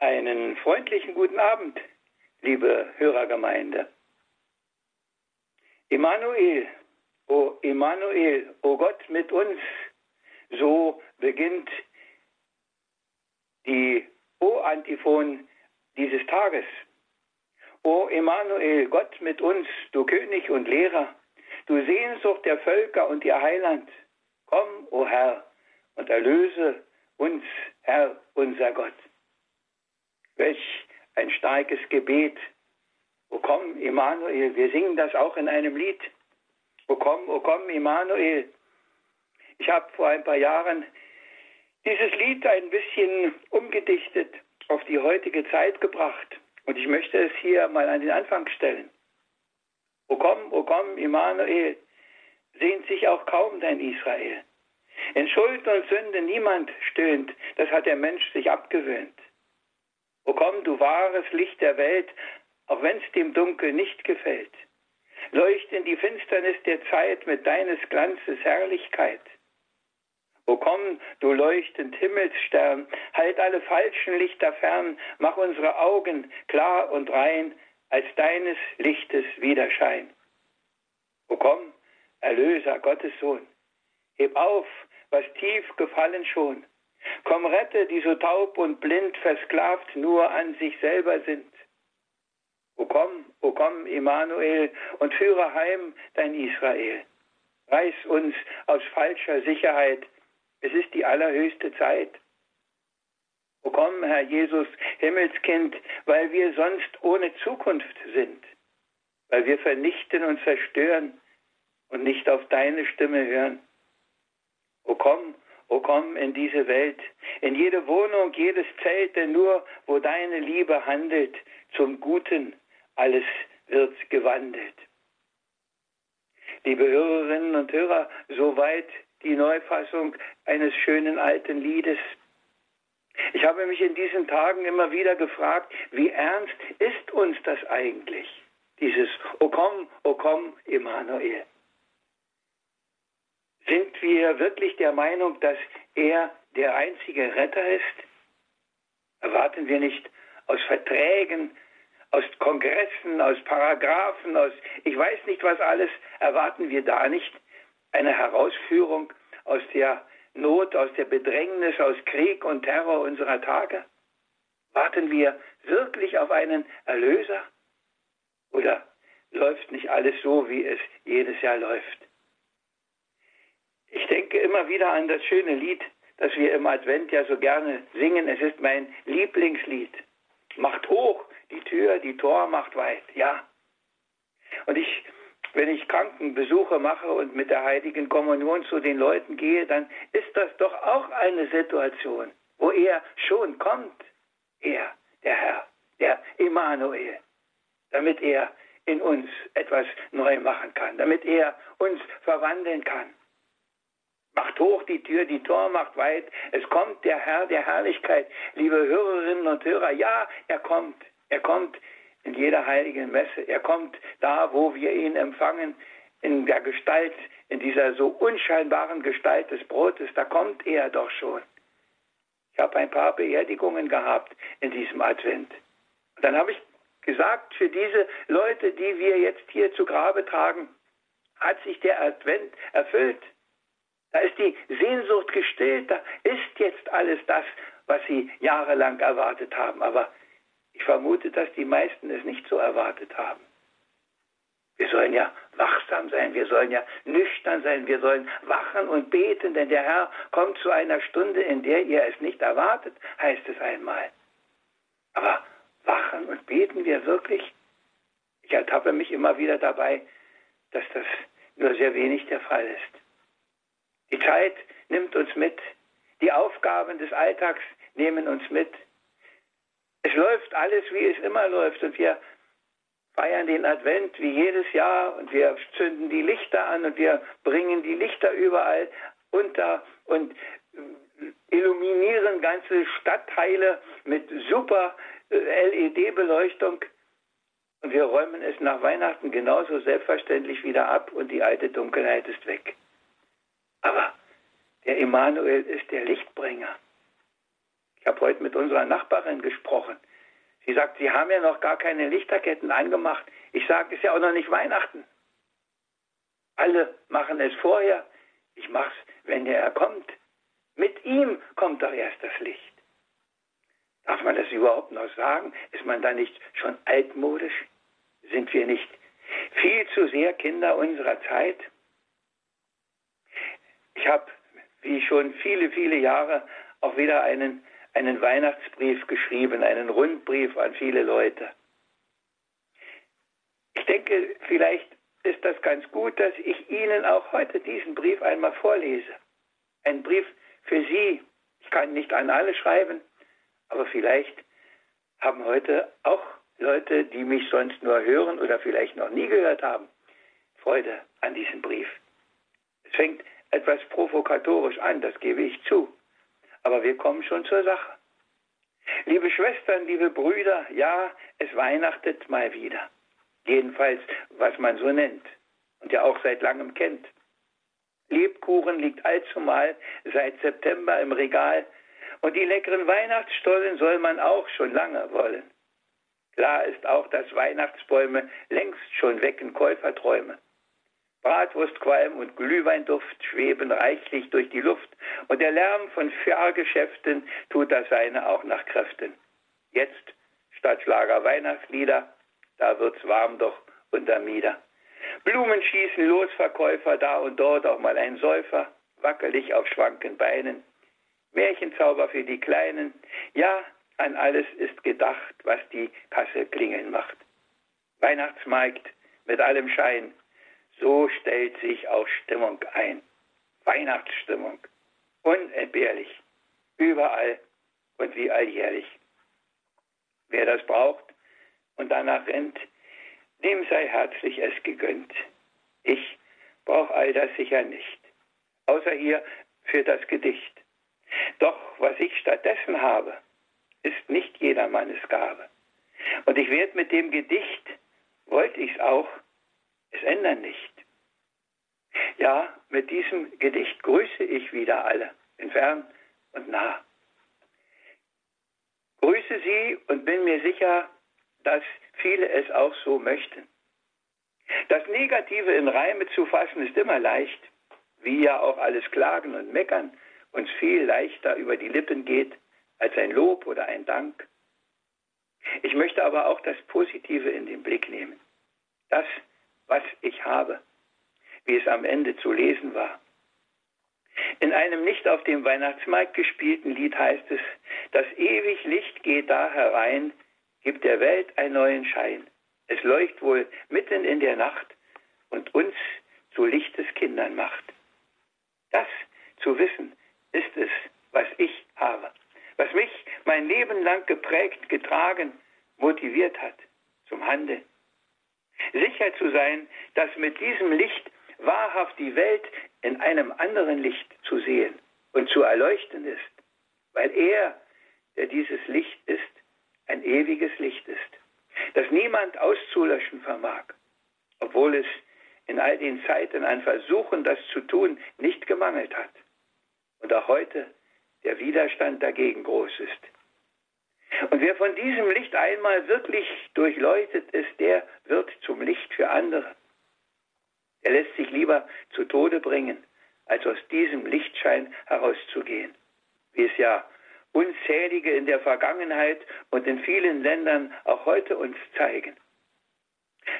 Einen freundlichen guten Abend, liebe Hörergemeinde. Immanuel, o Immanuel, o Gott mit uns, so beginnt die O-Antiphon dieses Tages. O Immanuel, Gott mit uns, du König und Lehrer, du Sehnsucht der Völker und ihr Heiland, komm, o Herr, und erlöse uns, Herr, unser Gott. Welch ein starkes Gebet. O komm, Immanuel, wir singen das auch in einem Lied. O komm, o komm, Immanuel. Ich habe vor ein paar Jahren dieses Lied ein bisschen umgedichtet, auf die heutige Zeit gebracht. Und ich möchte es hier mal an den Anfang stellen. O komm, o komm, Immanuel, sehnt sich auch kaum dein Israel. In Schuld und Sünde niemand stöhnt, das hat der Mensch sich abgewöhnt. O komm, du wahres Licht der Welt, auch wenn's dem Dunkel nicht gefällt. Leucht in die Finsternis der Zeit mit deines Glanzes Herrlichkeit. O komm, du leuchtend Himmelsstern, halt alle falschen Lichter fern, mach unsere Augen klar und rein, als deines Lichtes Widerschein. O komm, Erlöser, Gottes Sohn, heb auf, was tief gefallen schon, Komm, rette, die so taub und blind, versklavt nur an sich selber sind. O komm, o komm, Immanuel, und führe heim dein Israel. Reiß uns aus falscher Sicherheit, es ist die allerhöchste Zeit. O komm, Herr Jesus, Himmelskind, weil wir sonst ohne Zukunft sind, weil wir vernichten und zerstören und nicht auf deine Stimme hören. O komm, O komm in diese Welt, in jede Wohnung, jedes Zelt, denn nur wo deine Liebe handelt, zum Guten alles wird gewandelt. Liebe Hörerinnen und Hörer, soweit die Neufassung eines schönen alten Liedes. Ich habe mich in diesen Tagen immer wieder gefragt, wie ernst ist uns das eigentlich? Dieses O komm, O komm, Immanuel. Sind wir wirklich der Meinung, dass er der einzige Retter ist? Erwarten wir nicht aus Verträgen, aus Kongressen, aus Paragraphen, aus ich weiß nicht was alles, erwarten wir da nicht eine Herausführung aus der Not, aus der Bedrängnis, aus Krieg und Terror unserer Tage? Warten wir wirklich auf einen Erlöser? Oder läuft nicht alles so, wie es jedes Jahr läuft? Ich denke immer wieder an das schöne Lied, das wir im Advent ja so gerne singen. Es ist mein Lieblingslied. Macht hoch die Tür, die Tor macht weit. Ja. Und ich, wenn ich Krankenbesuche mache und mit der heiligen Kommunion zu den Leuten gehe, dann ist das doch auch eine Situation, wo er schon kommt. Er, der Herr, der Immanuel, damit er in uns etwas neu machen kann, damit er uns verwandeln kann. Macht hoch die Tür, die Tor macht weit. Es kommt der Herr der Herrlichkeit. Liebe Hörerinnen und Hörer, ja, er kommt. Er kommt in jeder heiligen Messe. Er kommt da, wo wir ihn empfangen, in der Gestalt, in dieser so unscheinbaren Gestalt des Brotes. Da kommt er doch schon. Ich habe ein paar Beerdigungen gehabt in diesem Advent. Und dann habe ich gesagt, für diese Leute, die wir jetzt hier zu Grabe tragen, hat sich der Advent erfüllt. Da ist die Sehnsucht gestillt, da ist jetzt alles das, was sie jahrelang erwartet haben. Aber ich vermute, dass die meisten es nicht so erwartet haben. Wir sollen ja wachsam sein, wir sollen ja nüchtern sein, wir sollen wachen und beten, denn der Herr kommt zu einer Stunde, in der ihr es nicht erwartet, heißt es einmal. Aber wachen und beten wir wirklich? Ich ertappe mich immer wieder dabei, dass das nur sehr wenig der Fall ist. Die Zeit nimmt uns mit. Die Aufgaben des Alltags nehmen uns mit. Es läuft alles, wie es immer läuft. Und wir feiern den Advent wie jedes Jahr und wir zünden die Lichter an und wir bringen die Lichter überall unter und illuminieren ganze Stadtteile mit super äh, LED-Beleuchtung. Und wir räumen es nach Weihnachten genauso selbstverständlich wieder ab und die alte Dunkelheit ist weg. Aber der Immanuel ist der Lichtbringer. Ich habe heute mit unserer Nachbarin gesprochen. Sie sagt, Sie haben ja noch gar keine Lichterketten angemacht. Ich sage, es ist ja auch noch nicht Weihnachten. Alle machen es vorher. Ich mache es, wenn er kommt. Mit ihm kommt doch erst das Licht. Darf man das überhaupt noch sagen? Ist man da nicht schon altmodisch? Sind wir nicht viel zu sehr Kinder unserer Zeit? Ich habe, wie schon viele, viele Jahre, auch wieder einen, einen Weihnachtsbrief geschrieben, einen Rundbrief an viele Leute. Ich denke, vielleicht ist das ganz gut, dass ich Ihnen auch heute diesen Brief einmal vorlese. Ein Brief für Sie. Ich kann nicht an alle schreiben, aber vielleicht haben heute auch Leute, die mich sonst nur hören oder vielleicht noch nie gehört haben, Freude an diesem Brief. Es fängt etwas provokatorisch an, das gebe ich zu. Aber wir kommen schon zur Sache. Liebe Schwestern, liebe Brüder, ja, es weihnachtet mal wieder. Jedenfalls, was man so nennt und ja auch seit langem kennt. Lebkuchen liegt allzumal seit September im Regal und die leckeren Weihnachtsstollen soll man auch schon lange wollen. Klar ist auch, dass Weihnachtsbäume längst schon wecken Käuferträume. Bratwurstqualm und Glühweinduft schweben reichlich durch die Luft und der Lärm von Fahrgeschäften tut das seine auch nach Kräften. Jetzt statt Schlager Weihnachtslieder, da wird's warm doch unter Mieder. Blumen schießen los, Verkäufer, da und dort auch mal ein Säufer, wackelig auf schwanken Beinen. Märchenzauber für die Kleinen, ja, an alles ist gedacht, was die Kasse klingeln macht. Weihnachtsmarkt mit allem Schein, so stellt sich auch Stimmung ein. Weihnachtsstimmung. Unentbehrlich. Überall und wie alljährlich. Wer das braucht und danach rennt, dem sei herzlich es gegönnt. Ich brauche all das sicher nicht. Außer hier für das Gedicht. Doch was ich stattdessen habe, ist nicht jedermannes Gabe. Und ich werde mit dem Gedicht, wollte ich es auch, es ändern nicht. Ja, mit diesem Gedicht grüße ich wieder alle, in fern und nah. Grüße Sie und bin mir sicher, dass viele es auch so möchten. Das Negative in Reime zu fassen ist immer leicht, wie ja auch alles Klagen und Meckern uns viel leichter über die Lippen geht als ein Lob oder ein Dank. Ich möchte aber auch das Positive in den Blick nehmen. Das, was ich habe, wie es am Ende zu lesen war. In einem nicht auf dem Weihnachtsmarkt gespielten Lied heißt es, das ewig Licht geht da herein, gibt der Welt einen neuen Schein. Es leucht wohl mitten in der Nacht und uns zu Lichtes Kindern macht. Das zu wissen ist es, was ich habe, was mich mein Leben lang geprägt, getragen, motiviert hat zum Handeln. Sicher zu sein, dass mit diesem Licht wahrhaft die Welt in einem anderen Licht zu sehen und zu erleuchten ist, weil er, der dieses Licht ist, ein ewiges Licht ist, das niemand auszulöschen vermag, obwohl es in all den Zeiten an Versuchen, das zu tun, nicht gemangelt hat. Und auch heute der Widerstand dagegen groß ist. Und wer von diesem Licht einmal wirklich durchleuchtet ist, der wird zum Licht für andere. Er lässt sich lieber zu Tode bringen, als aus diesem Lichtschein herauszugehen, wie es ja unzählige in der Vergangenheit und in vielen Ländern auch heute uns zeigen.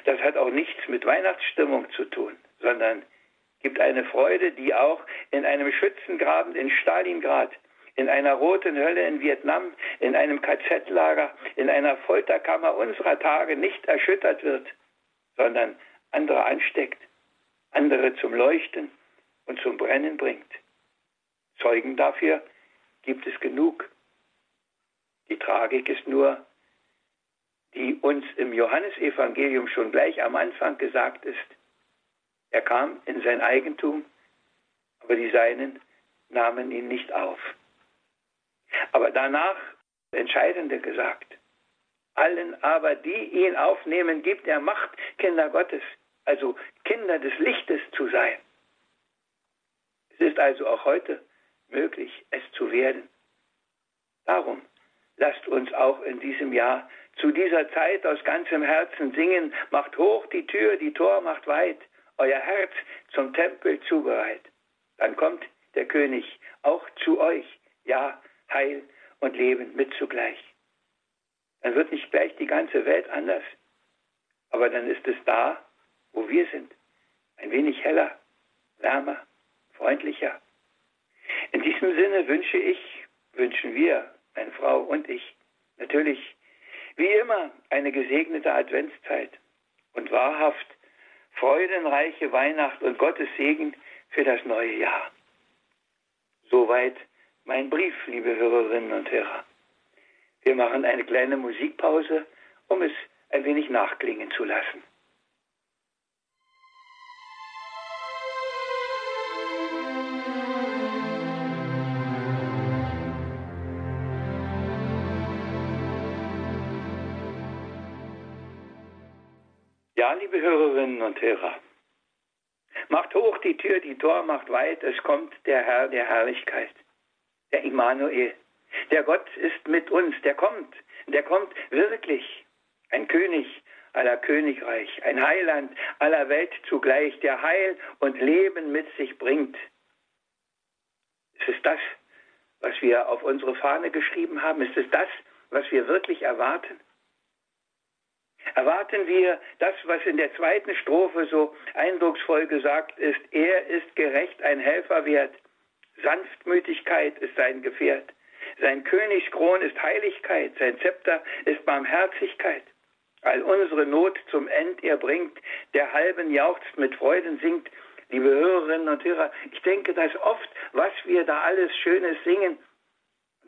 Das hat auch nichts mit Weihnachtsstimmung zu tun, sondern gibt eine Freude, die auch in einem Schützengraben in Stalingrad, in einer roten Hölle in Vietnam, in einem KZ-Lager, in einer Folterkammer unserer Tage nicht erschüttert wird, sondern andere ansteckt, andere zum Leuchten und zum Brennen bringt. Zeugen dafür gibt es genug. Die Tragik ist nur, die uns im Johannesevangelium schon gleich am Anfang gesagt ist. Er kam in sein Eigentum, aber die Seinen nahmen ihn nicht auf. Aber danach Entscheidende gesagt. Allen aber, die ihn aufnehmen, gibt er Macht, Kinder Gottes, also Kinder des Lichtes zu sein. Es ist also auch heute möglich, es zu werden. Darum lasst uns auch in diesem Jahr zu dieser Zeit aus ganzem Herzen singen, macht hoch die Tür, die Tor macht weit, euer Herz zum Tempel zubereit. Dann kommt der König auch zu euch, ja, Heil und Leben mit zugleich. Dann wird nicht gleich die ganze Welt anders, aber dann ist es da, wo wir sind, ein wenig heller, wärmer, freundlicher. In diesem Sinne wünsche ich, wünschen wir, meine Frau und ich, natürlich wie immer eine gesegnete Adventszeit und wahrhaft freudenreiche Weihnacht und Gottes Segen für das neue Jahr. Soweit mein Brief, liebe Hörerinnen und Hörer. Wir machen eine kleine Musikpause, um es ein wenig nachklingen zu lassen. Ja, liebe Hörerinnen und Hörer, macht hoch die Tür, die Tor macht weit, es kommt der Herr der Herrlichkeit, der Immanuel. Der Gott ist mit uns, der kommt, der kommt wirklich, ein König aller Königreich, ein Heiland aller Welt zugleich, der Heil und Leben mit sich bringt. Ist es das, was wir auf unsere Fahne geschrieben haben? Ist es das, was wir wirklich erwarten? Erwarten wir das, was in der zweiten Strophe so eindrucksvoll gesagt ist. Er ist gerecht, ein Helfer wert. Sanftmütigkeit ist sein Gefährt. Sein Königskron ist Heiligkeit. Sein Zepter ist Barmherzigkeit. All unsere Not zum End er bringt, der halben jauchzt, mit Freuden singt. Liebe Hörerinnen und Hörer, ich denke, dass oft, was wir da alles Schönes singen,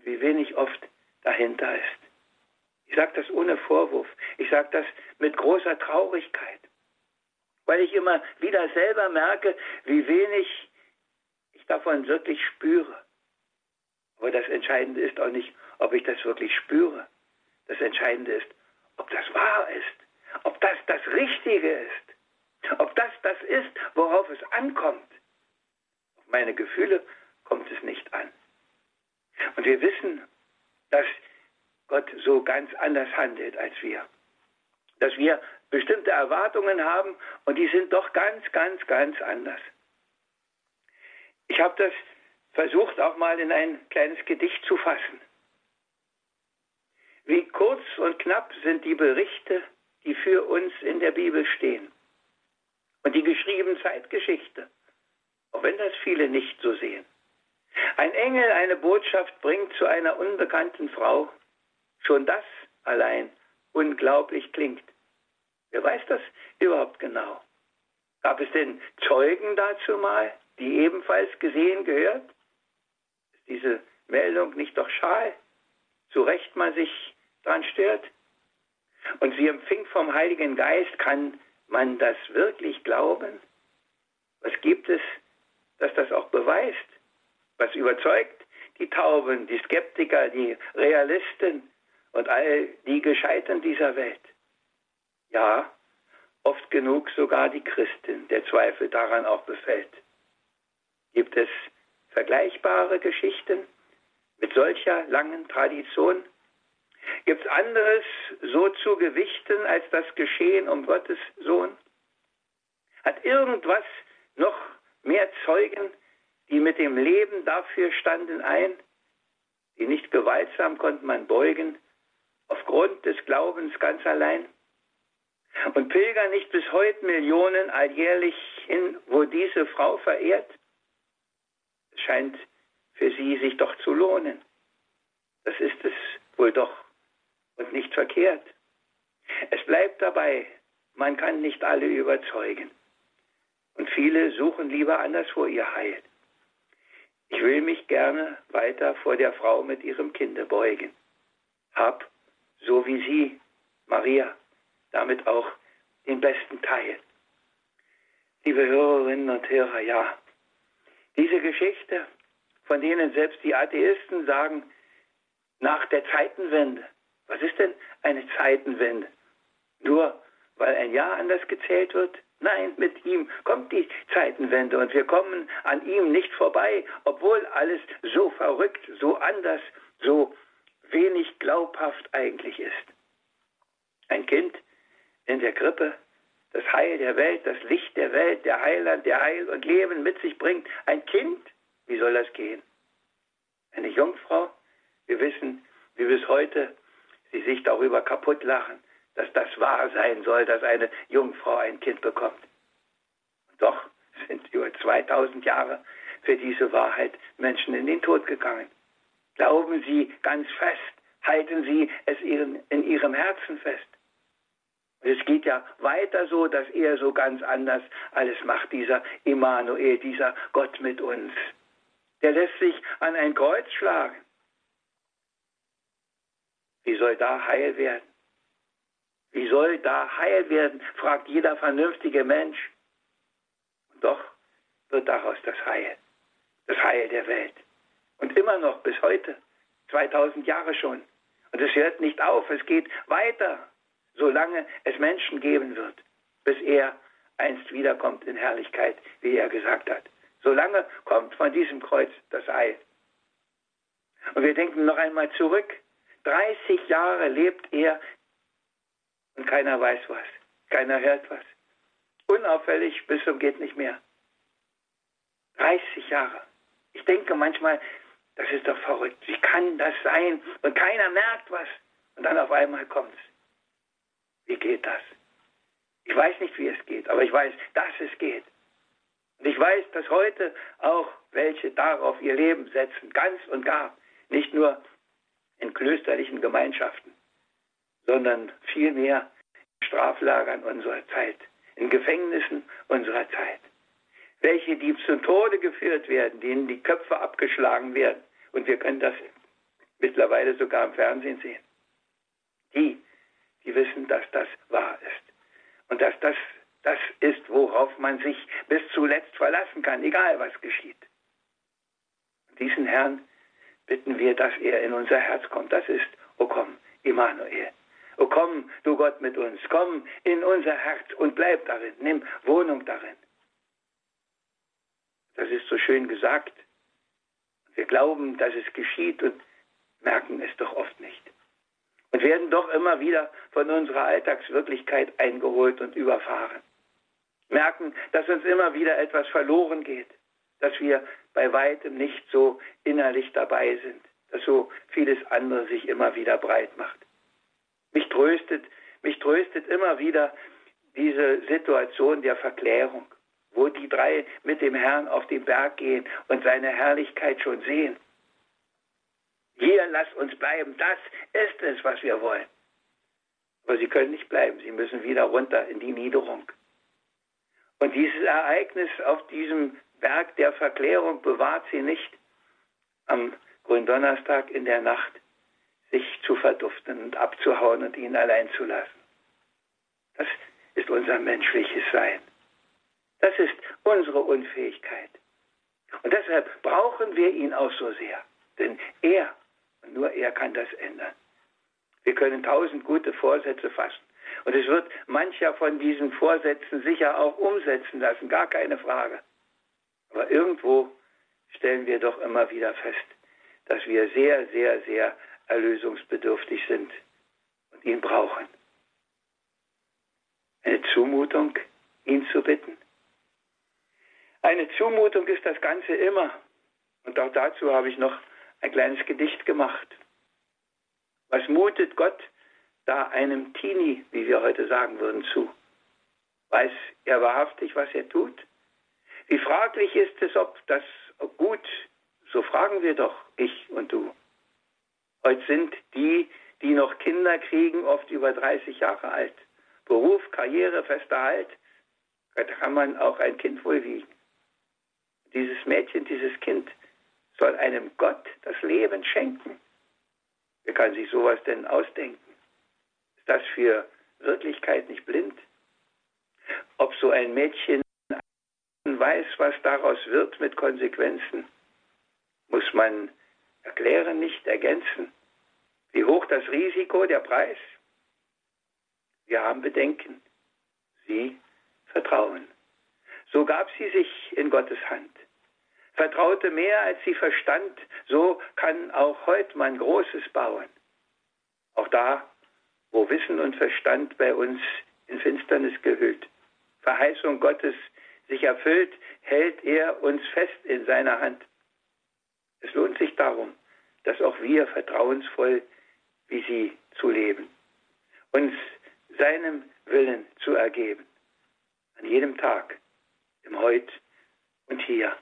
wie wenig oft dahinter ist. Ich sage das ohne Vorwurf. Ich sage das mit großer Traurigkeit, weil ich immer wieder selber merke, wie wenig ich davon wirklich spüre. Aber das Entscheidende ist auch nicht, ob ich das wirklich spüre. Das Entscheidende ist, ob das wahr ist, ob das das Richtige ist, ob das das ist, worauf es ankommt. Auf meine Gefühle kommt es nicht an. Und wir wissen, dass Gott so ganz anders handelt als wir. Dass wir bestimmte Erwartungen haben und die sind doch ganz, ganz, ganz anders. Ich habe das versucht auch mal in ein kleines Gedicht zu fassen. Wie kurz und knapp sind die Berichte, die für uns in der Bibel stehen. Und die geschriebene Zeitgeschichte, auch wenn das viele nicht so sehen. Ein Engel eine Botschaft bringt zu einer unbekannten Frau, Schon das allein unglaublich klingt. Wer weiß das überhaupt genau? Gab es denn Zeugen dazu mal, die ebenfalls gesehen gehört? Ist diese Meldung nicht doch schal? Zu Recht man sich dran stört? Und sie empfing vom Heiligen Geist, kann man das wirklich glauben? Was gibt es, das das auch beweist? Was überzeugt die Tauben, die Skeptiker, die Realisten, und all die Gescheiten dieser Welt. Ja, oft genug sogar die Christin, der Zweifel daran auch befällt. Gibt es vergleichbare Geschichten mit solcher langen Tradition? Gibt es anderes so zu gewichten als das Geschehen um Gottes Sohn? Hat irgendwas noch mehr Zeugen, die mit dem Leben dafür standen, ein? Die nicht gewaltsam konnte man beugen, aufgrund des Glaubens ganz allein? Und pilgern nicht bis heute Millionen alljährlich hin, wo diese Frau verehrt? Es scheint für sie sich doch zu lohnen. Das ist es wohl doch und nicht verkehrt. Es bleibt dabei, man kann nicht alle überzeugen. Und viele suchen lieber anderswo ihr Heil. Ich will mich gerne weiter vor der Frau mit ihrem Kinde beugen. Hab so wie sie, Maria, damit auch den besten Teil. Liebe Hörerinnen und Hörer, ja, diese Geschichte, von denen selbst die Atheisten sagen, nach der Zeitenwende. Was ist denn eine Zeitenwende? Nur weil ein Jahr anders gezählt wird? Nein, mit ihm kommt die Zeitenwende und wir kommen an ihm nicht vorbei, obwohl alles so verrückt, so anders, so wenig glaubhaft eigentlich ist. Ein Kind in der Krippe, das Heil der Welt, das Licht der Welt, der Heiland, der Heil und Leben mit sich bringt. Ein Kind, wie soll das gehen? Eine Jungfrau, wir wissen, wie bis heute sie sich darüber kaputt lachen, dass das wahr sein soll, dass eine Jungfrau ein Kind bekommt. Und doch sind über 2000 Jahre für diese Wahrheit Menschen in den Tod gegangen. Glauben Sie ganz fest, halten Sie es in Ihrem Herzen fest. Es geht ja weiter so, dass er so ganz anders alles macht, dieser Immanuel, dieser Gott mit uns. Der lässt sich an ein Kreuz schlagen. Wie soll da heil werden? Wie soll da heil werden, fragt jeder vernünftige Mensch. Und doch wird daraus das Heil, das Heil der Welt. Und immer noch bis heute, 2000 Jahre schon. Und es hört nicht auf, es geht weiter, solange es Menschen geben wird, bis er einst wiederkommt in Herrlichkeit, wie er gesagt hat. Solange kommt von diesem Kreuz das Heil. Und wir denken noch einmal zurück. 30 Jahre lebt er und keiner weiß was. Keiner hört was. Unauffällig bis zum geht nicht mehr. 30 Jahre. Ich denke manchmal, das ist doch verrückt. Wie kann das sein? Und keiner merkt was. Und dann auf einmal kommt's. Wie geht das? Ich weiß nicht, wie es geht, aber ich weiß, dass es geht. Und ich weiß, dass heute auch welche darauf ihr Leben setzen, ganz und gar. Nicht nur in klösterlichen Gemeinschaften, sondern vielmehr in Straflagern unserer Zeit, in Gefängnissen unserer Zeit. Welche, die zum Tode geführt werden, denen die Köpfe abgeschlagen werden. Und wir können das mittlerweile sogar im Fernsehen sehen. Die, die wissen, dass das wahr ist. Und dass das das ist, worauf man sich bis zuletzt verlassen kann, egal was geschieht. Diesen Herrn bitten wir, dass er in unser Herz kommt. Das ist, o komm, Immanuel. O komm, du Gott mit uns, komm in unser Herz und bleib darin, nimm Wohnung darin. Das ist so schön gesagt. Wir glauben, dass es geschieht und merken es doch oft nicht und werden doch immer wieder von unserer Alltagswirklichkeit eingeholt und überfahren. Merken, dass uns immer wieder etwas verloren geht, dass wir bei weitem nicht so innerlich dabei sind, dass so vieles andere sich immer wieder breit macht. Mich tröstet, mich tröstet immer wieder diese Situation der Verklärung, wo die drei mit dem Herrn auf den Berg gehen und seine Herrlichkeit schon sehen. Hier lasst uns bleiben. Das ist es, was wir wollen. Aber sie können nicht bleiben. Sie müssen wieder runter in die Niederung. Und dieses Ereignis auf diesem Berg der Verklärung bewahrt sie nicht, am Gründonnerstag in der Nacht sich zu verduften und abzuhauen und ihn allein zu lassen. Das ist unser menschliches Sein. Das ist unsere Unfähigkeit. Und deshalb brauchen wir ihn auch so sehr. Denn er nur er kann das ändern. Wir können tausend gute Vorsätze fassen. Und es wird mancher von diesen Vorsätzen sicher auch umsetzen lassen, gar keine Frage. Aber irgendwo stellen wir doch immer wieder fest, dass wir sehr, sehr, sehr erlösungsbedürftig sind und ihn brauchen. Eine Zumutung, ihn zu bitten. Eine Zumutung ist das Ganze immer. Und auch dazu habe ich noch ein kleines Gedicht gemacht. Was mutet Gott da einem Teenie, wie wir heute sagen würden, zu? Weiß er wahrhaftig, was er tut? Wie fraglich ist es, ob das gut, so fragen wir doch, ich und du. Heute sind die, die noch Kinder kriegen, oft über 30 Jahre alt. Beruf, Karriere, fester Halt, da kann man auch ein Kind wohl wiegen. Dieses Mädchen, dieses Kind soll einem Gott das Leben schenken. Wer kann sich sowas denn ausdenken? Ist das für Wirklichkeit nicht blind? Ob so ein Mädchen weiß, was daraus wird mit Konsequenzen, muss man erklären, nicht ergänzen. Wie hoch das Risiko, der Preis? Wir haben Bedenken. Sie vertrauen. So gab sie sich in Gottes Hand vertraute mehr, als sie verstand, so kann auch heute man Großes bauen. da, wo Wissen und Verstand bei uns in Finsternis gehüllt, Verheißung Gottes sich erfüllt, hält er uns fest in seiner Hand. Es lohnt sich darum, dass auch wir vertrauensvoll wie sie zu leben, uns seinem Willen zu ergeben, an jedem Tag, im Heut und hier.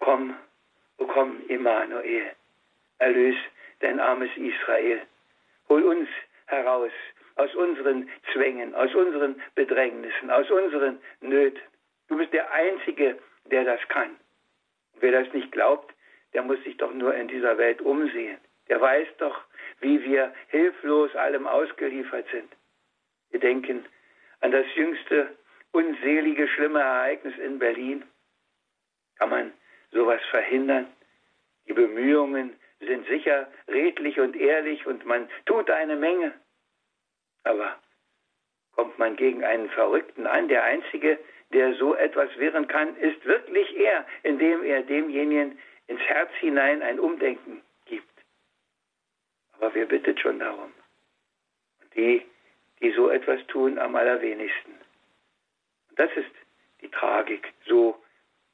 Komm, o komm, Immanuel, erlöse dein armes Israel. Hol uns heraus aus unseren Zwängen, aus unseren Bedrängnissen, aus unseren Nöten. Du bist der Einzige, der das kann. wer das nicht glaubt, der muss sich doch nur in dieser Welt umsehen. Der weiß doch, wie wir hilflos allem ausgeliefert sind. Wir denken an das jüngste unselige, schlimme Ereignis in Berlin. Kann man sowas verhindern? Die Bemühungen sind sicher redlich und ehrlich und man tut eine Menge. Aber kommt man gegen einen Verrückten an, der Einzige, der so etwas wirren kann, ist wirklich er, indem er demjenigen ins Herz hinein ein Umdenken gibt. Aber wer bittet schon darum? Und die, die so etwas tun, am allerwenigsten. Und das ist die Tragik, so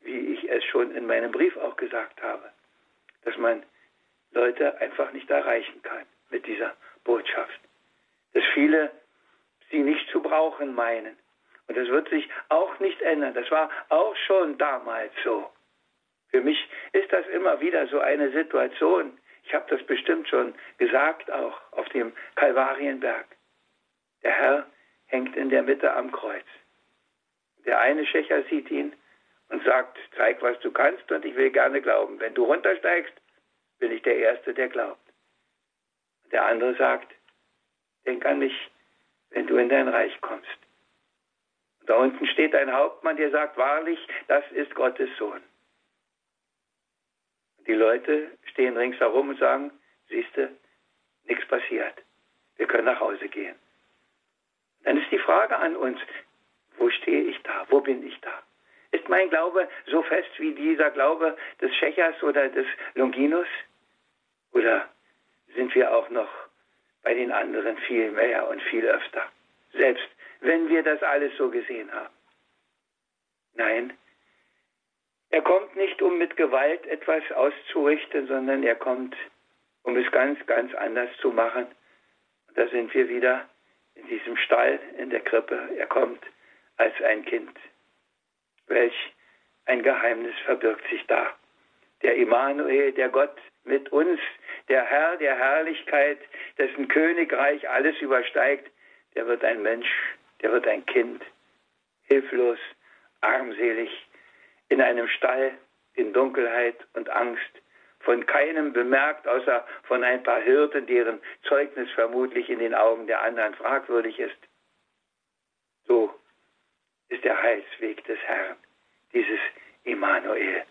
wie ich es schon in meinem Brief auch gesagt habe, dass man Leute einfach nicht erreichen kann mit dieser Botschaft. Dass viele sie nicht zu brauchen meinen. Und das wird sich auch nicht ändern. Das war auch schon damals so. Für mich ist das immer wieder so eine Situation. Ich habe das bestimmt schon gesagt, auch auf dem Kalvarienberg. Der Herr hängt in der Mitte am Kreuz. Der eine Schächer sieht ihn und sagt, zeig, was du kannst und ich will gerne glauben. Wenn du runtersteigst, bin ich der Erste, der glaubt. Der andere sagt, denk an mich, wenn du in dein Reich kommst. Und da unten steht ein Hauptmann, der sagt, wahrlich, das ist Gottes Sohn. Die Leute stehen ringsherum und sagen, siehste, nichts passiert. Wir können nach Hause gehen. Dann ist die Frage an uns, wo stehe ich da? Wo bin ich da? Ist mein Glaube so fest wie dieser Glaube des Schächers oder des Longinus? Oder sind wir auch noch bei den anderen viel mehr und viel öfter? Selbst wenn wir das alles so gesehen haben. Nein, er kommt nicht, um mit Gewalt etwas auszurichten, sondern er kommt, um es ganz, ganz anders zu machen. Und da sind wir wieder in diesem Stall, in der Krippe. Er kommt als ein Kind. Welch ein Geheimnis verbirgt sich da. Der Immanuel, der Gott mit uns, der Herr der Herrlichkeit, dessen Königreich alles übersteigt, der wird ein Mensch, der wird ein Kind, hilflos, armselig, in einem Stall, in Dunkelheit und Angst, von keinem bemerkt, außer von ein paar Hirten, deren Zeugnis vermutlich in den Augen der anderen fragwürdig ist. So ist der Heilsweg des Herrn, dieses Immanuel.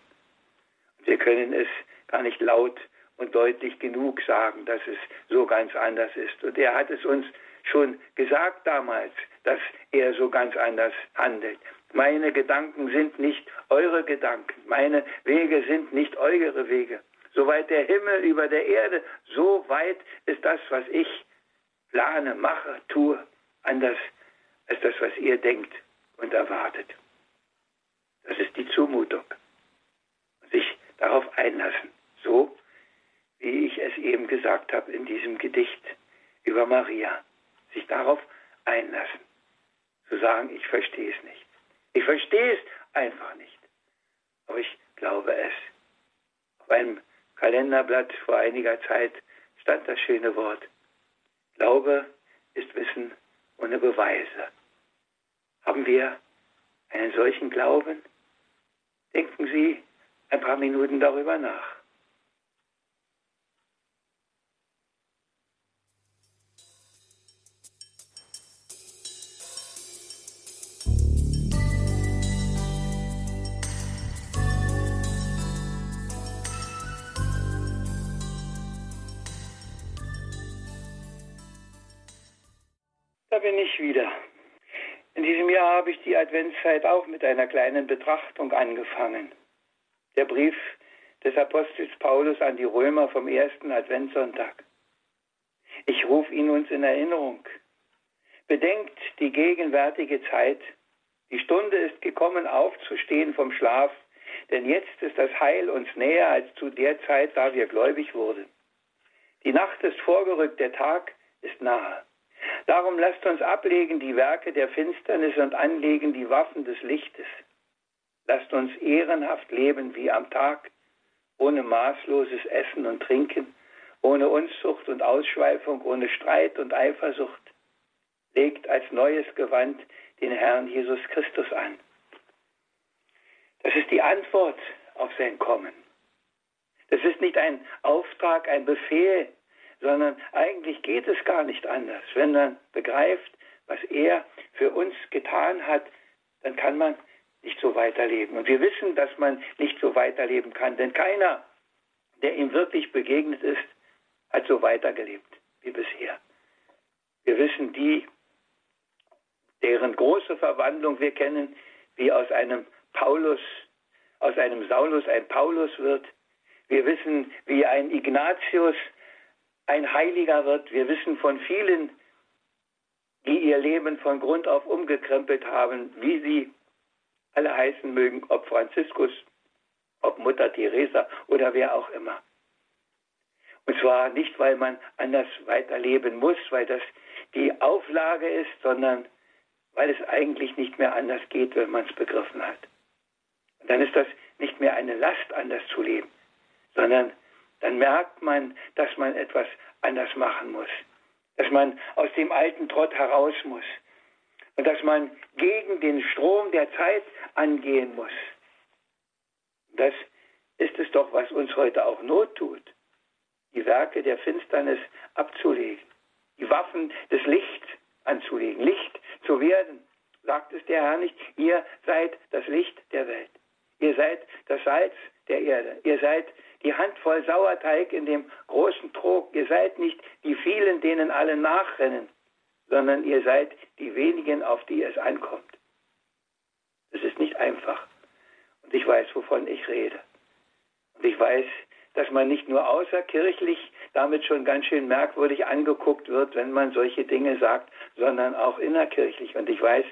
Wir können es gar nicht laut und deutlich genug sagen, dass es so ganz anders ist. Und er hat es uns schon gesagt damals, dass er so ganz anders handelt. Meine Gedanken sind nicht eure Gedanken, meine Wege sind nicht eure Wege. Soweit der Himmel über der Erde, so weit ist das, was ich plane, mache, tue, anders als das, was ihr denkt und erwartet. Das ist die Zumutung. Sich darauf einlassen, so wie ich es eben gesagt habe in diesem Gedicht über Maria. Sich darauf einlassen, zu sagen, ich verstehe es nicht. Ich verstehe es einfach nicht. Aber ich glaube es. Auf einem Kalenderblatt vor einiger Zeit stand das schöne Wort. Glaube ist Wissen ohne Beweise. Haben wir einen solchen Glauben? Denken Sie ein paar Minuten darüber nach. Da bin ich wieder. In diesem Jahr habe ich die Adventszeit auch mit einer kleinen Betrachtung angefangen. Der Brief des Apostels Paulus an die Römer vom ersten Adventssonntag. Ich rufe ihn uns in Erinnerung. Bedenkt die gegenwärtige Zeit. Die Stunde ist gekommen, aufzustehen vom Schlaf, denn jetzt ist das Heil uns näher als zu der Zeit, da wir gläubig wurden. Die Nacht ist vorgerückt, der Tag ist nahe. Darum lasst uns ablegen die Werke der Finsternis und anlegen die Waffen des Lichtes. Lasst uns ehrenhaft leben wie am Tag, ohne maßloses Essen und Trinken, ohne Unzucht und Ausschweifung, ohne Streit und Eifersucht. Legt als neues Gewand den Herrn Jesus Christus an. Das ist die Antwort auf sein Kommen. Das ist nicht ein Auftrag, ein Befehl, sondern eigentlich geht es gar nicht anders. Wenn man begreift, was er für uns getan hat, dann kann man nicht so weiterleben. Und wir wissen, dass man nicht so weiterleben kann, denn keiner, der ihm wirklich begegnet ist, hat so weitergelebt wie bisher. Wir wissen, die, deren große Verwandlung wir kennen, wie aus einem Paulus, aus einem Saulus ein Paulus wird. Wir wissen, wie ein Ignatius ein Heiliger wird. Wir wissen von vielen, die ihr Leben von Grund auf umgekrempelt haben, wie sie alle heißen mögen, ob Franziskus, ob Mutter Teresa oder wer auch immer. Und zwar nicht, weil man anders weiterleben muss, weil das die Auflage ist, sondern weil es eigentlich nicht mehr anders geht, wenn man es begriffen hat. Und dann ist das nicht mehr eine Last, anders zu leben, sondern dann merkt man, dass man etwas anders machen muss, dass man aus dem alten Trott heraus muss und dass man gegen den Strom der Zeit angehen muss. Das ist es doch, was uns heute auch Not tut, die Werke der Finsternis abzulegen, die Waffen des Lichts anzulegen, Licht zu werden. Sagt es der Herr nicht, ihr seid das Licht der Welt. Ihr seid das Salz der Erde. Ihr seid die Handvoll Sauerteig in dem großen Trog. Ihr seid nicht die vielen, denen alle nachrennen, sondern ihr seid die wenigen, auf die es ankommt. Das ist nicht einfach. Und ich weiß, wovon ich rede. Und ich weiß, dass man nicht nur außerkirchlich damit schon ganz schön merkwürdig angeguckt wird, wenn man solche Dinge sagt, sondern auch innerkirchlich. Und ich weiß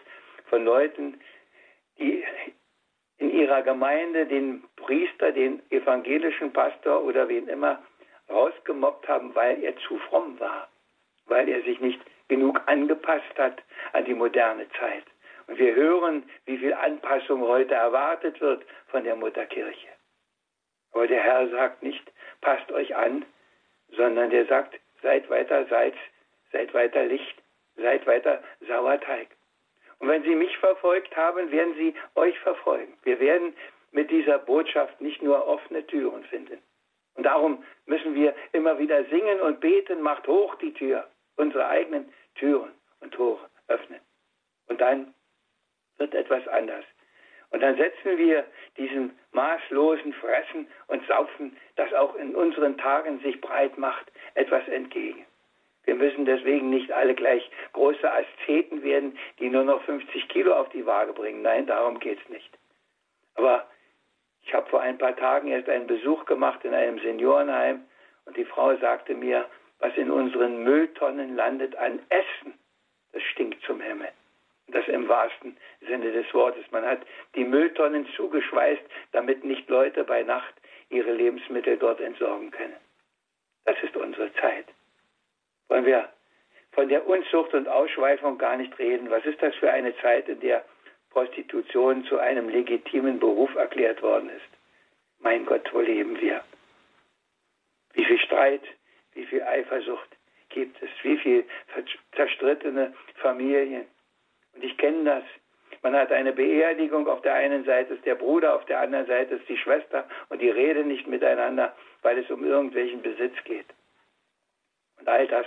von Leuten, die in ihrer Gemeinde den Priester, den evangelischen Pastor oder wen immer rausgemobbt haben, weil er zu fromm war, weil er sich nicht genug angepasst hat an die moderne Zeit. Und wir hören, wie viel Anpassung heute erwartet wird von der Mutterkirche. Aber der Herr sagt nicht, passt euch an, sondern der sagt, seid weiter Salz, seid weiter Licht, seid weiter Sauerteig. Und wenn Sie mich verfolgt haben, werden Sie euch verfolgen. Wir werden mit dieser Botschaft nicht nur offene Türen finden. Und darum müssen wir immer wieder singen und beten, macht hoch die Tür, unsere eigenen Türen und Tore öffnen. Und dann wird etwas anders. Und dann setzen wir diesem maßlosen Fressen und Saufen, das auch in unseren Tagen sich breit macht, etwas entgegen. Wir müssen deswegen nicht alle gleich große Aszeten werden, die nur noch 50 Kilo auf die Waage bringen. Nein, darum geht es nicht. Aber ich habe vor ein paar Tagen erst einen Besuch gemacht in einem Seniorenheim und die Frau sagte mir, was in unseren Mülltonnen landet an Essen, das stinkt zum Himmel. Das im wahrsten Sinne des Wortes. Man hat die Mülltonnen zugeschweißt, damit nicht Leute bei Nacht ihre Lebensmittel dort entsorgen können. Das ist unsere Zeit wollen wir von der Unzucht und Ausschweifung gar nicht reden. Was ist das für eine Zeit, in der Prostitution zu einem legitimen Beruf erklärt worden ist? Mein Gott, wo leben wir? Wie viel Streit, wie viel Eifersucht gibt es? Wie viel zerstrittene Familien? Und ich kenne das. Man hat eine Beerdigung, auf der einen Seite ist der Bruder, auf der anderen Seite ist die Schwester und die reden nicht miteinander, weil es um irgendwelchen Besitz geht. All das,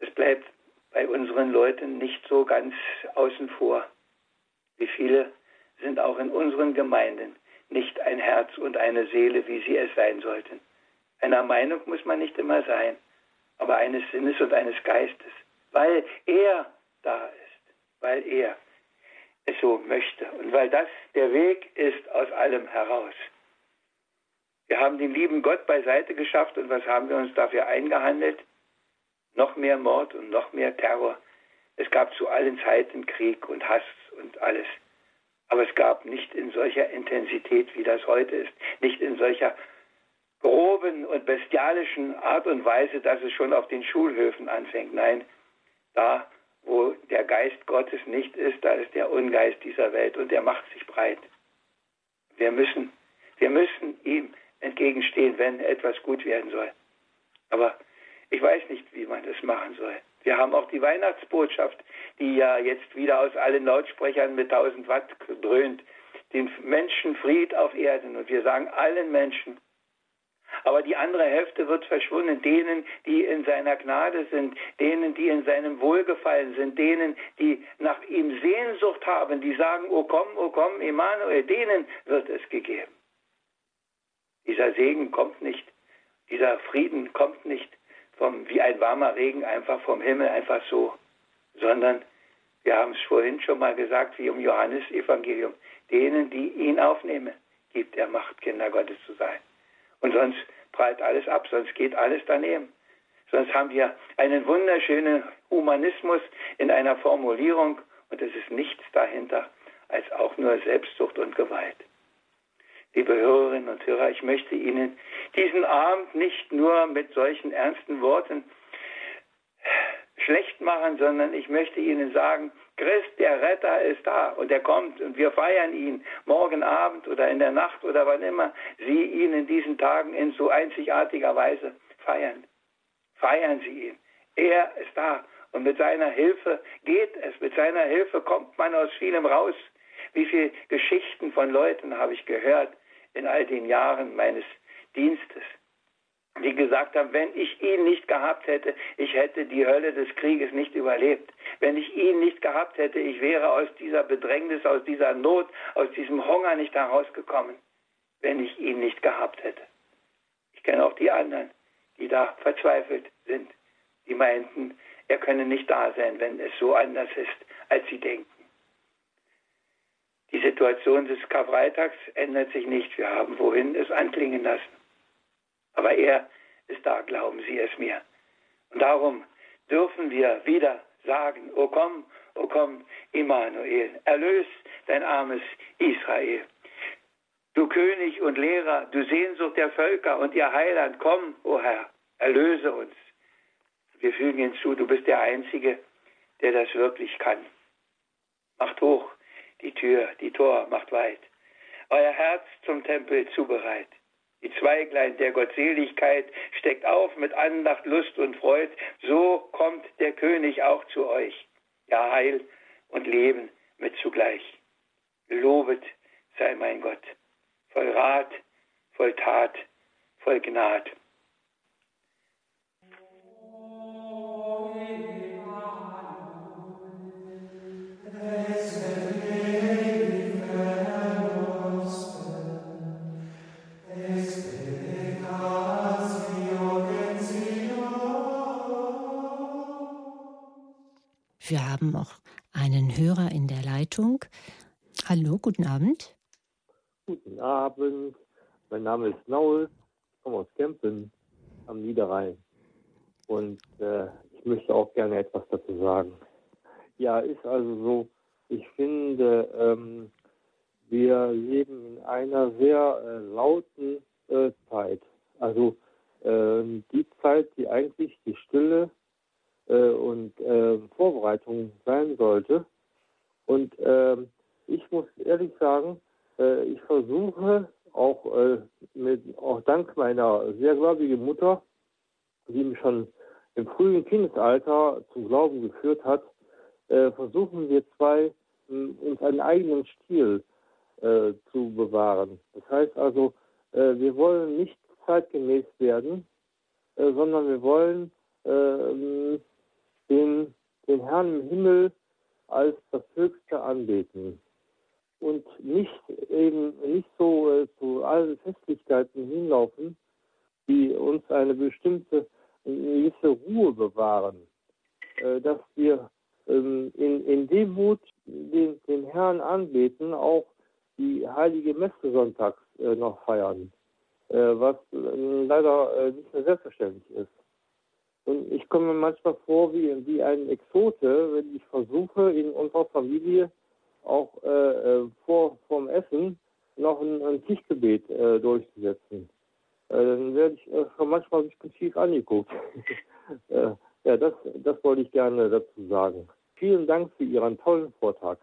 das bleibt bei unseren Leuten nicht so ganz außen vor. Wie viele sind auch in unseren Gemeinden nicht ein Herz und eine Seele, wie sie es sein sollten. Einer Meinung muss man nicht immer sein, aber eines Sinnes und eines Geistes, weil er da ist, weil er es so möchte und weil das der Weg ist aus allem heraus. Wir haben den lieben Gott beiseite geschafft und was haben wir uns dafür eingehandelt? noch mehr Mord und noch mehr Terror. Es gab zu allen Zeiten Krieg und Hass und alles. Aber es gab nicht in solcher Intensität, wie das heute ist, nicht in solcher groben und bestialischen Art und Weise, dass es schon auf den Schulhöfen anfängt. Nein, da, wo der Geist Gottes nicht ist, da ist der Ungeist dieser Welt und der macht sich breit. Wir müssen, wir müssen ihm entgegenstehen, wenn etwas gut werden soll. Aber ich weiß nicht, wie man das machen soll. Wir haben auch die Weihnachtsbotschaft, die ja jetzt wieder aus allen Lautsprechern mit 1000 Watt dröhnt. Den Menschen Fried auf Erden. Und wir sagen allen Menschen, aber die andere Hälfte wird verschwunden, denen, die in seiner Gnade sind, denen, die in seinem Wohlgefallen sind, denen, die nach ihm Sehnsucht haben, die sagen, oh komm, oh komm, Emanuel, denen wird es gegeben. Dieser Segen kommt nicht, dieser Frieden kommt nicht vom, wie ein warmer Regen einfach vom Himmel, einfach so, sondern wir haben es vorhin schon mal gesagt, wie im Johannesevangelium, denen, die ihn aufnehmen, gibt er Macht, Kinder Gottes zu sein. Und sonst prallt alles ab, sonst geht alles daneben. Sonst haben wir einen wunderschönen Humanismus in einer Formulierung und es ist nichts dahinter als auch nur Selbstsucht und Gewalt. Liebe Hörerinnen und Hörer, ich möchte Ihnen diesen Abend nicht nur mit solchen ernsten Worten schlecht machen, sondern ich möchte Ihnen sagen, Christ, der Retter ist da und er kommt und wir feiern ihn morgen Abend oder in der Nacht oder wann immer Sie ihn in diesen Tagen in so einzigartiger Weise feiern. Feiern Sie ihn. Er ist da und mit seiner Hilfe geht es. Mit seiner Hilfe kommt man aus vielem raus. Wie viele Geschichten von Leuten habe ich gehört in all den Jahren meines Dienstes die gesagt haben, wenn ich ihn nicht gehabt hätte, ich hätte die Hölle des Krieges nicht überlebt. Wenn ich ihn nicht gehabt hätte, ich wäre aus dieser Bedrängnis, aus dieser Not, aus diesem Hunger nicht herausgekommen, wenn ich ihn nicht gehabt hätte. Ich kenne auch die anderen, die da verzweifelt sind, die meinten, er könne nicht da sein, wenn es so anders ist, als sie denken. Die Situation des Karfreitags ändert sich nicht. Wir haben wohin es anklingen lassen. Aber er ist da, glauben Sie es mir. Und darum dürfen wir wieder sagen, O komm, O komm, Immanuel, erlös dein armes Israel. Du König und Lehrer, du Sehnsucht der Völker und ihr Heiland, komm, O Herr, erlöse uns. Wir fügen hinzu, du bist der Einzige, der das wirklich kann. Macht hoch die Tür, die Tor macht weit. Euer Herz zum Tempel zubereit. Die Zweiglein der Gottseligkeit steckt auf mit Andacht, Lust und Freud. So kommt der König auch zu euch. Ja, Heil und Leben mit zugleich. Gelobet sei mein Gott. Voll Rat, voll Tat, voll Gnad. Haben auch einen Hörer in der Leitung. Hallo, guten Abend. Guten Abend. Mein Name ist Naul. Ich komme aus Kempen am Niederrhein. Und äh, ich möchte auch gerne etwas dazu sagen. Ja, ist also so, ich finde, ähm, wir leben in einer sehr äh, lauten äh, Zeit. Also ähm, die Zeit, die eigentlich die Stille und äh, Vorbereitung sein sollte. Und äh, ich muss ehrlich sagen, äh, ich versuche auch, äh, mit, auch dank meiner sehr gläubigen Mutter, die mich schon im frühen Kindesalter zum Glauben geführt hat, äh, versuchen wir zwei uns einen eigenen Stil zu bewahren. Das heißt also, wir wollen nicht zeitgemäß werden, sondern wir wollen den, den Herrn im Himmel als das Höchste anbeten und nicht eben nicht so äh, zu allen Festlichkeiten hinlaufen, die uns eine bestimmte eine gewisse Ruhe bewahren, äh, dass wir ähm, in, in Demut den, den Herrn anbeten, auch die heilige Messe sonntags äh, noch feiern, äh, was äh, leider äh, nicht mehr selbstverständlich ist. Und ich komme manchmal vor wie, wie ein Exote, wenn ich versuche, in unserer Familie auch äh, äh vor vom Essen noch ein, ein Tischgebet äh, durchzusetzen. Äh, dann werde ich äh, schon manchmal ein bisschen schief angeguckt. Äh, ja, das, das wollte ich gerne dazu sagen. Vielen Dank für Ihren tollen Vortrag.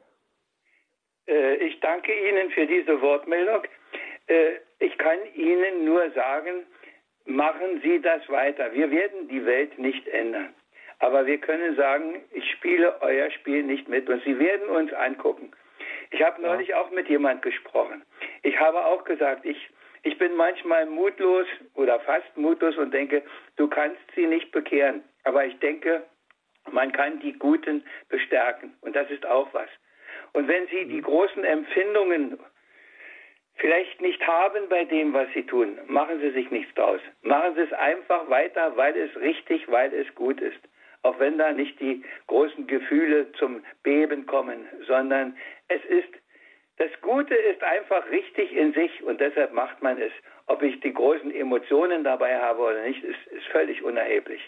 ich danke Ihnen für diese Wortmeldung. ich kann Ihnen nur sagen, machen Sie das weiter. Wir werden die Welt nicht ändern. Aber wir können sagen, ich spiele euer Spiel nicht mit und Sie werden uns angucken. Ich habe neulich auch mit jemand gesprochen. Ich habe auch gesagt, ich, ich bin manchmal mutlos oder fast mutlos und denke, du kannst sie nicht bekehren. Aber ich denke, man kann die Guten bestärken. Und das ist auch was. Und wenn sie die mhm. großen Empfindungen vielleicht nicht haben bei dem, was sie tun, machen sie sich nichts draus. Machen sie es einfach weiter, weil es richtig, weil es gut ist. Auch wenn da nicht die großen Gefühle zum Beben kommen, sondern es ist, das Gute ist einfach richtig in sich und deshalb macht man es. Ob ich die großen Emotionen dabei habe oder nicht, ist, ist völlig unerheblich.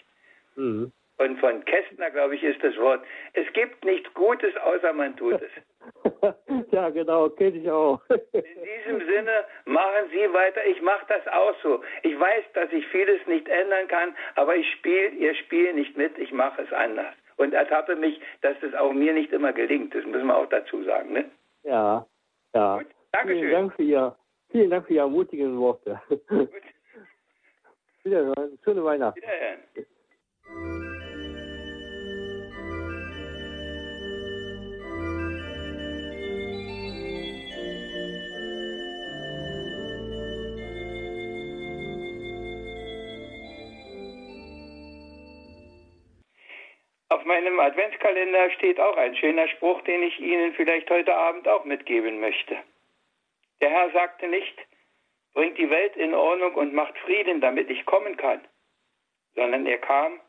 Mhm. Und von Kästner, glaube ich, ist das Wort, es gibt nichts Gutes, außer man tut es. ja, genau, kenne ich auch. In diesem Sinne, machen Sie weiter. Ich mache das auch so. Ich weiß, dass ich vieles nicht ändern kann, aber ich spiele Ihr Spiel nicht mit, ich mache es anders. Und ertappe mich, dass das auch mir nicht immer gelingt. Das müssen wir auch dazu sagen. Ne? Ja, ja. Gut, Dankeschön. Vielen Dank für Ihr, vielen Dank für Ihre mutigen Worte. Gut. Wiederhören. Schöne Weihnachten. Wiederhören. Auf meinem Adventskalender steht auch ein schöner Spruch, den ich Ihnen vielleicht heute Abend auch mitgeben möchte. Der Herr sagte nicht, bringt die Welt in Ordnung und macht Frieden, damit ich kommen kann, sondern er kam,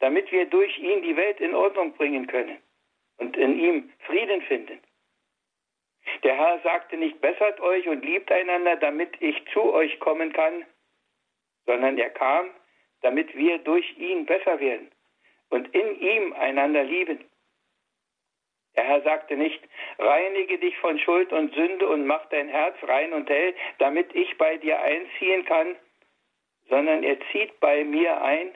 damit wir durch ihn die Welt in Ordnung bringen können und in ihm Frieden finden. Der Herr sagte nicht, bessert euch und liebt einander, damit ich zu euch kommen kann, sondern er kam, damit wir durch ihn besser werden und in ihm einander lieben. Der Herr sagte nicht, reinige dich von Schuld und Sünde und mach dein Herz rein und hell, damit ich bei dir einziehen kann, sondern er zieht bei mir ein,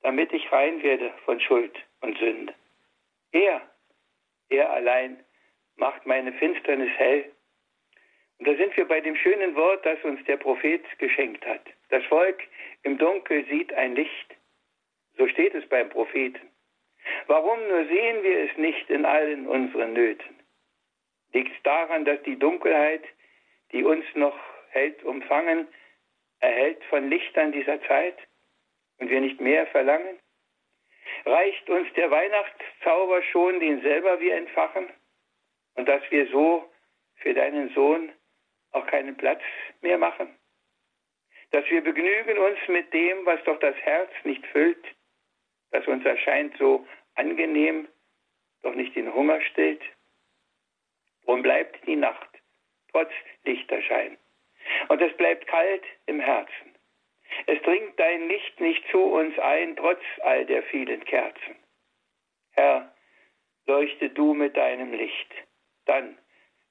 damit ich rein werde von Schuld und Sünde. Er, er allein macht meine Finsternis hell. Und da sind wir bei dem schönen Wort, das uns der Prophet geschenkt hat. Das Volk im Dunkel sieht ein Licht. So steht es beim Propheten. Warum nur sehen wir es nicht in allen unseren Nöten? Liegt es daran, dass die Dunkelheit, die uns noch hält umfangen, erhält von Lichtern dieser Zeit und wir nicht mehr verlangen? Reicht uns der Weihnachtszauber schon, den selber wir entfachen und dass wir so für deinen Sohn auch keinen Platz mehr machen? Dass wir begnügen uns mit dem, was doch das Herz nicht füllt, das uns erscheint so angenehm, doch nicht den Hunger stillt? Warum bleibt die Nacht trotz Lichterschein? Und es bleibt kalt im Herzen. Es dringt dein Licht nicht zu uns ein, trotz all der vielen Kerzen. Herr, leuchte du mit deinem Licht, dann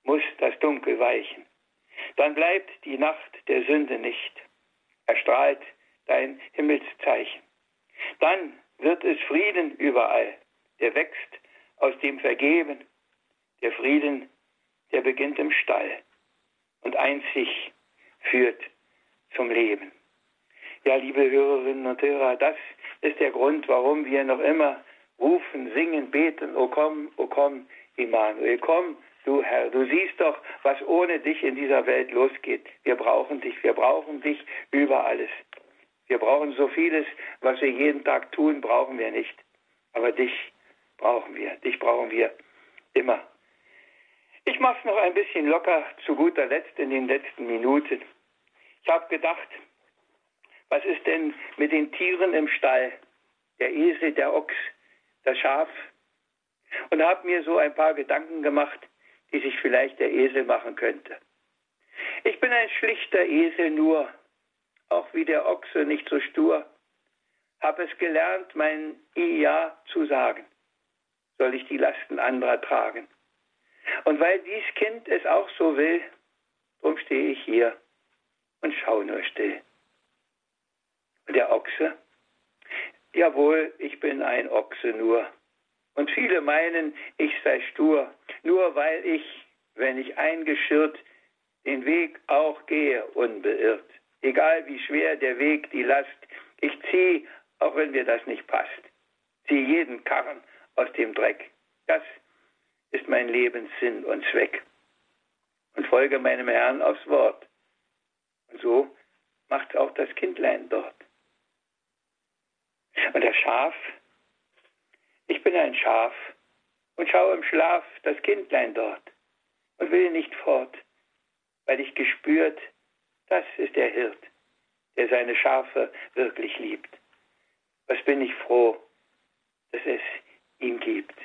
muss das Dunkel weichen. Dann bleibt die Nacht der Sünde nicht, erstrahlt dein Himmelszeichen. Dann wird es Frieden überall, der wächst aus dem Vergeben. Der Frieden, der beginnt im Stall und einzig führt zum Leben. Ja, liebe Hörerinnen und Hörer, das ist der Grund, warum wir noch immer rufen, singen, beten, O komm, O komm, Immanuel, komm, du Herr, du siehst doch, was ohne dich in dieser Welt losgeht. Wir brauchen dich, wir brauchen dich über alles. Wir brauchen so vieles, was wir jeden Tag tun, brauchen wir nicht. Aber dich brauchen wir. Dich brauchen wir immer. Ich mache es noch ein bisschen locker zu guter Letzt in den letzten Minuten. Ich habe gedacht, was ist denn mit den Tieren im Stall? Der Esel, der Ochs, das Schaf. Und habe mir so ein paar Gedanken gemacht, die sich vielleicht der Esel machen könnte. Ich bin ein schlichter Esel nur, auch wie der Ochse nicht so stur, habe es gelernt, mein Ja zu sagen. Soll ich die Lasten anderer tragen? Und weil dies Kind es auch so will, drum stehe ich hier und schaue nur still. Und der Ochse? Jawohl, ich bin ein Ochse nur. Und viele meinen, ich sei stur, nur weil ich, wenn ich eingeschirrt, den Weg auch gehe unbeirrt. Egal wie schwer der Weg, die Last, ich zieh, auch wenn mir das nicht passt. Zieh jeden Karren aus dem Dreck. Das ist mein Lebenssinn und Zweck. Und folge meinem Herrn aufs Wort. Und so macht auch das Kindlein dort. Und das Schaf, ich bin ein Schaf und schaue im Schlaf das Kindlein dort und will nicht fort, weil ich gespürt, das ist der Hirt, der seine Schafe wirklich liebt. Was bin ich froh, dass es ihn gibt.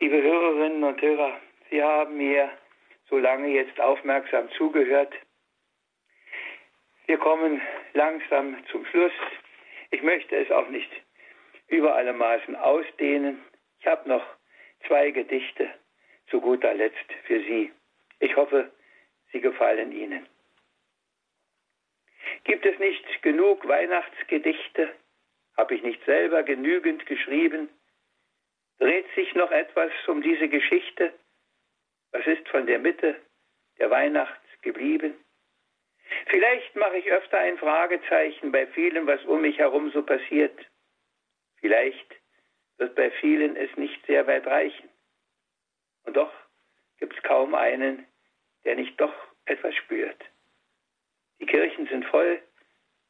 Liebe Hörerinnen und Hörer, Sie haben mir so lange jetzt aufmerksam zugehört. Wir kommen langsam zum Schluss. Ich möchte es auch nicht über alle Maßen ausdehnen. Ich habe noch zwei Gedichte zu guter Letzt für Sie. Ich hoffe, sie gefallen Ihnen. Gibt es nicht genug Weihnachtsgedichte? Habe ich nicht selber genügend geschrieben? Dreht sich noch etwas um diese Geschichte? Was ist von der Mitte der Weihnacht geblieben? Vielleicht mache ich öfter ein Fragezeichen bei vielem, was um mich herum so passiert. Vielleicht wird bei vielen es nicht sehr weit reichen. Und doch gibt es kaum einen, der nicht doch etwas spürt. Die Kirchen sind voll,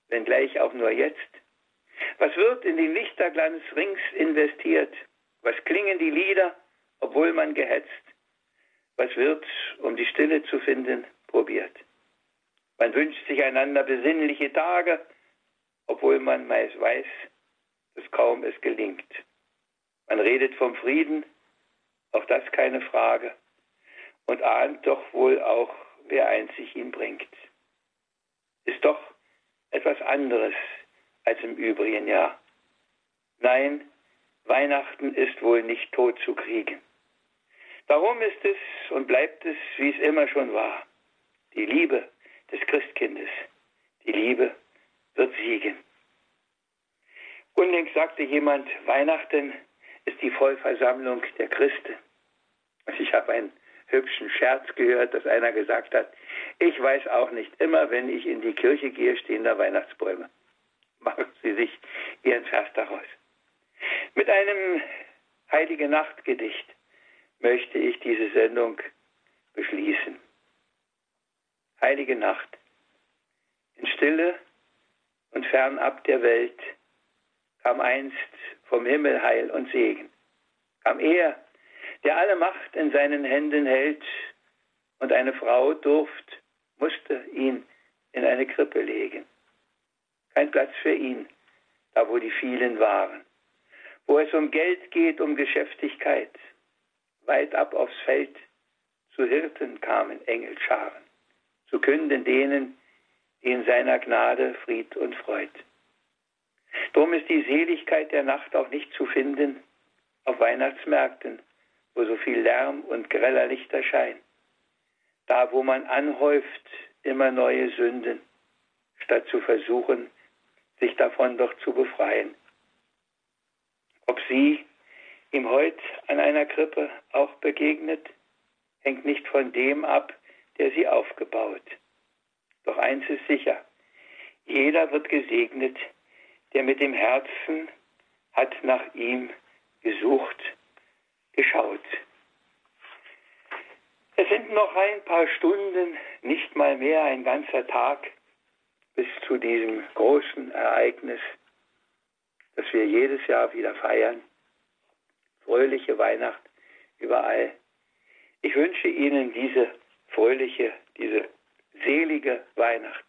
wenngleich auch nur jetzt. Was wird in den Lichterglanz rings investiert? Was klingen die Lieder, obwohl man gehetzt? Was wird, um die Stille zu finden, probiert? Man wünscht sich einander besinnliche Tage, obwohl man meist weiß, dass kaum es gelingt. Man redet vom Frieden, auch das keine Frage, und ahnt doch wohl auch, wer einzig ihn bringt. Ist doch etwas anderes als im übrigen Jahr. Nein, Weihnachten ist wohl nicht tot zu kriegen. Darum ist es und bleibt es, wie es immer schon war. Die Liebe des Christkindes. Die Liebe wird siegen. Unlängst sagte jemand, Weihnachten ist die Vollversammlung der Christen. Ich habe einen hübschen Scherz gehört, dass einer gesagt hat, ich weiß auch nicht, immer wenn ich in die Kirche gehe, stehen da Weihnachtsbäume. Machen Sie sich Ihren Vers daraus. Mit einem Heilige Nachtgedicht möchte ich diese Sendung beschließen. Heilige Nacht. In Stille und fernab der Welt kam einst vom Himmel Heil und Segen. Kam er, der alle Macht in seinen Händen hält, und eine Frau durft, musste ihn in eine Krippe legen. Kein Platz für ihn, da wo die vielen waren. Wo es um Geld geht, um Geschäftigkeit. Weit ab aufs Feld, zu Hirten kamen Engelscharen zu künden denen, die in seiner Gnade Fried und Freud. Drum ist die Seligkeit der Nacht auch nicht zu finden auf Weihnachtsmärkten, wo so viel Lärm und greller Licht erscheint. Da, wo man anhäuft immer neue Sünden, statt zu versuchen, sich davon doch zu befreien. Ob sie ihm heut an einer Krippe auch begegnet, hängt nicht von dem ab, der sie aufgebaut. Doch eins ist sicher, jeder wird gesegnet, der mit dem Herzen hat nach ihm gesucht, geschaut. Es sind noch ein paar Stunden, nicht mal mehr ein ganzer Tag, bis zu diesem großen Ereignis, das wir jedes Jahr wieder feiern. Fröhliche Weihnacht überall. Ich wünsche Ihnen diese fröhliche, diese selige Weihnacht.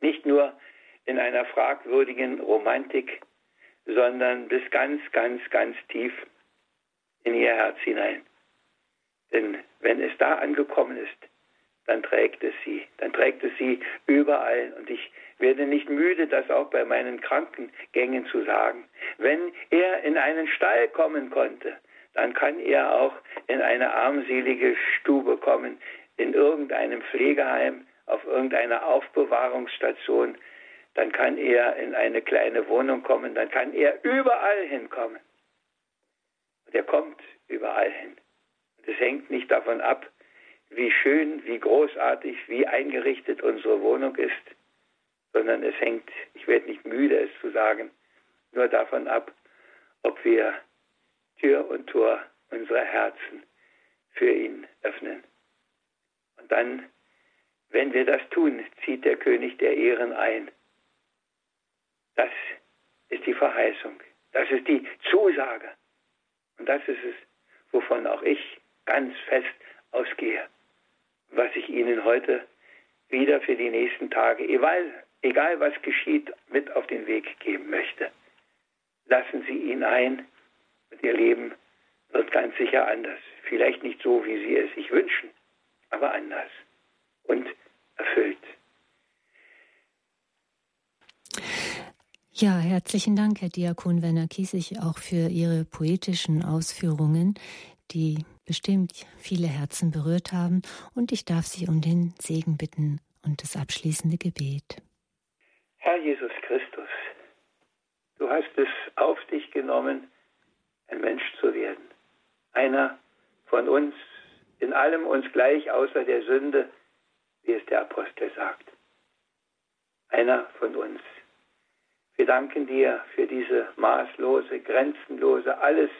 Nicht nur in einer fragwürdigen Romantik, sondern bis ganz, ganz, ganz tief in ihr Herz hinein. Denn wenn es da angekommen ist, dann trägt es sie, dann trägt es sie überall. Und ich werde nicht müde, das auch bei meinen Krankengängen zu sagen. Wenn er in einen Stall kommen konnte, dann kann er auch in eine armselige Stube kommen, in irgendeinem Pflegeheim, auf irgendeiner Aufbewahrungsstation, dann kann er in eine kleine Wohnung kommen, dann kann er überall hinkommen. Und er kommt überall hin. Und es hängt nicht davon ab, wie schön, wie großartig, wie eingerichtet unsere Wohnung ist, sondern es hängt, ich werde nicht müde, es zu sagen, nur davon ab, ob wir Tür und Tor unserer Herzen für ihn öffnen. Und dann, wenn wir das tun, zieht der König der Ehren ein. Das ist die Verheißung. Das ist die Zusage. Und das ist es, wovon auch ich ganz fest ausgehe. Was ich Ihnen heute wieder für die nächsten Tage, egal, egal was geschieht, mit auf den Weg geben möchte. Lassen Sie ihn ein und Ihr Leben wird ganz sicher anders. Vielleicht nicht so, wie Sie es sich wünschen, aber anders und erfüllt. Ja, herzlichen Dank, Herr Diakon Werner Kiesig, auch für Ihre poetischen Ausführungen, die bestimmt viele Herzen berührt haben. Und ich darf Sie um den Segen bitten und das abschließende Gebet. Herr Jesus Christus, du hast es auf dich genommen, ein Mensch zu werden. Einer von uns, in allem uns gleich außer der Sünde, wie es der Apostel sagt. Einer von uns. Wir danken dir für diese maßlose, grenzenlose, alles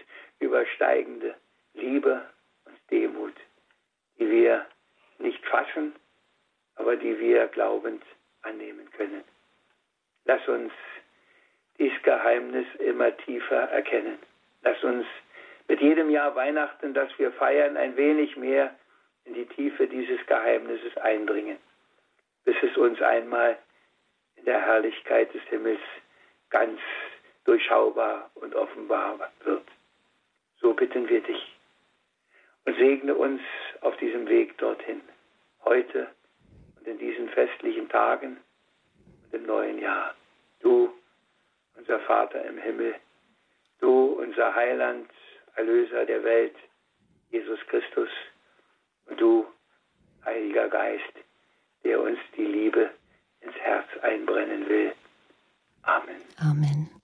übersteigende Liebe und Demut, die wir nicht fassen, aber die wir glaubend annehmen können. Lass uns dies Geheimnis immer tiefer erkennen. Lass uns mit jedem Jahr Weihnachten, das wir feiern, ein wenig mehr in die Tiefe dieses Geheimnisses eindringen, bis es uns einmal in der Herrlichkeit des Himmels ganz durchschaubar und offenbar wird. So bitten wir dich und segne uns auf diesem Weg dorthin, heute und in diesen festlichen Tagen und im neuen Jahr. Du, unser Vater im Himmel, du, unser Heiland, Erlöser der Welt, Jesus Christus, und du, Heiliger Geist, der uns die Liebe ins Herz einbrennen will. Amen. Amen.